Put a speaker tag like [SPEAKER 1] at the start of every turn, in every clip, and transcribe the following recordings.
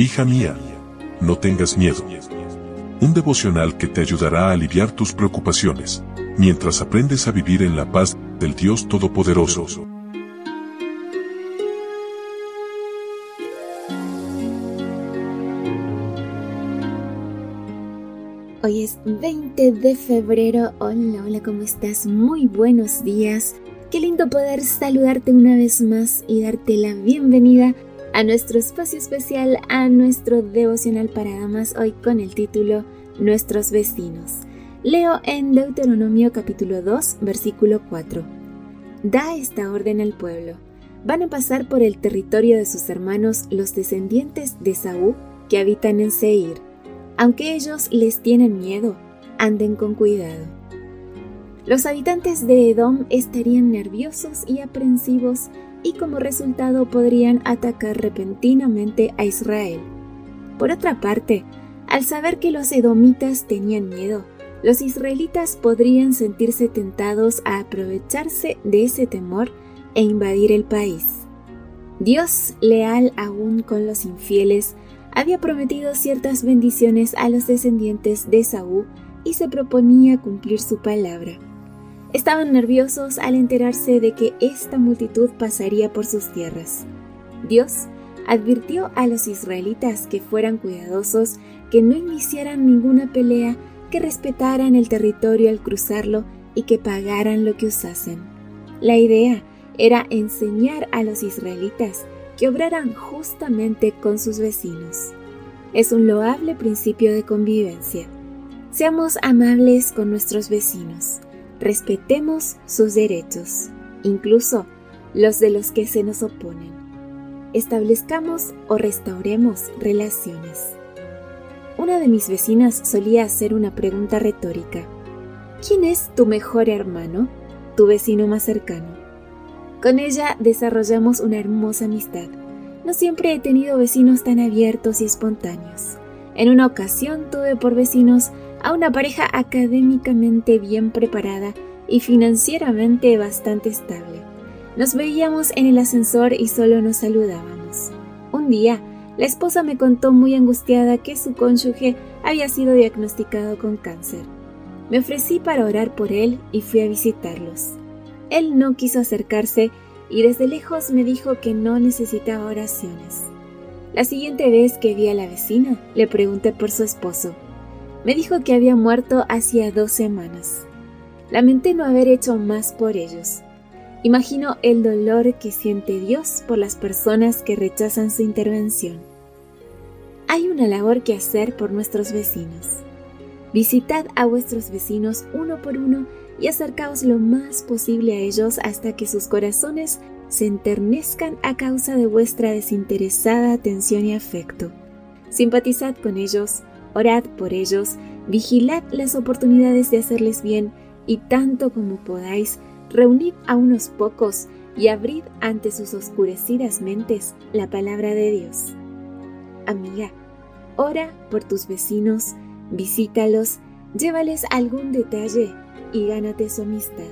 [SPEAKER 1] Hija mía, no tengas miedo. Un devocional que te ayudará a aliviar tus preocupaciones, mientras aprendes a vivir en la paz del Dios Todopoderoso.
[SPEAKER 2] Hoy es 20 de febrero. Hola, hola, ¿cómo estás? Muy buenos días. Qué lindo poder saludarte una vez más y darte la bienvenida a nuestro espacio especial, a nuestro devocional para damas, hoy con el título Nuestros vecinos. Leo en Deuteronomio capítulo 2, versículo 4. Da esta orden al pueblo. Van a pasar por el territorio de sus hermanos los descendientes de Saúl que habitan en Seir. Aunque ellos les tienen miedo, anden con cuidado. Los habitantes de Edom estarían nerviosos y aprensivos y como resultado podrían atacar repentinamente a Israel. Por otra parte, al saber que los edomitas tenían miedo, los israelitas podrían sentirse tentados a aprovecharse de ese temor e invadir el país. Dios, leal aún con los infieles, había prometido ciertas bendiciones a los descendientes de Saúl y se proponía cumplir su palabra. Estaban nerviosos al enterarse de que esta multitud pasaría por sus tierras. Dios advirtió a los israelitas que fueran cuidadosos, que no iniciaran ninguna pelea, que respetaran el territorio al cruzarlo y que pagaran lo que usasen. La idea era enseñar a los israelitas que obraran justamente con sus vecinos. Es un loable principio de convivencia. Seamos amables con nuestros vecinos respetemos sus derechos, incluso los de los que se nos oponen. Establezcamos o restauremos relaciones. Una de mis vecinas solía hacer una pregunta retórica. ¿Quién es tu mejor hermano? Tu vecino más cercano. Con ella desarrollamos una hermosa amistad. No siempre he tenido vecinos tan abiertos y espontáneos. En una ocasión tuve por vecinos a una pareja académicamente bien preparada y financieramente bastante estable. Nos veíamos en el ascensor y solo nos saludábamos. Un día, la esposa me contó muy angustiada que su cónyuge había sido diagnosticado con cáncer. Me ofrecí para orar por él y fui a visitarlos. Él no quiso acercarse y desde lejos me dijo que no necesitaba oraciones. La siguiente vez que vi a la vecina, le pregunté por su esposo. Me dijo que había muerto hacía dos semanas. Lamenté no haber hecho más por ellos. Imagino el dolor que siente Dios por las personas que rechazan su intervención. Hay una labor que hacer por nuestros vecinos. Visitad a vuestros vecinos uno por uno y acercaos lo más posible a ellos hasta que sus corazones se enternezcan a causa de vuestra desinteresada atención y afecto. Simpatizad con ellos, orad por ellos, vigilad las oportunidades de hacerles bien y tanto como podáis, reunid a unos pocos y abrid ante sus oscurecidas mentes la palabra de Dios. Amiga, ora por tus vecinos, visítalos, llévales algún detalle y gánate su amistad.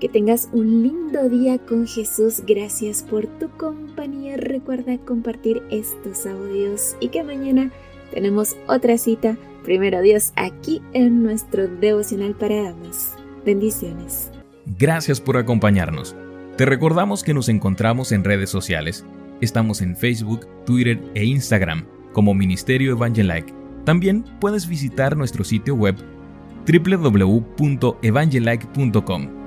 [SPEAKER 2] Que tengas un lindo día con Jesús. Gracias por tu compañía. Recuerda compartir estos audios y que mañana tenemos otra cita, primero Dios, aquí en nuestro devocional para damas. Bendiciones.
[SPEAKER 3] Gracias por acompañarnos. Te recordamos que nos encontramos en redes sociales. Estamos en Facebook, Twitter e Instagram como Ministerio Evangelike. También puedes visitar nuestro sitio web www.evangelike.com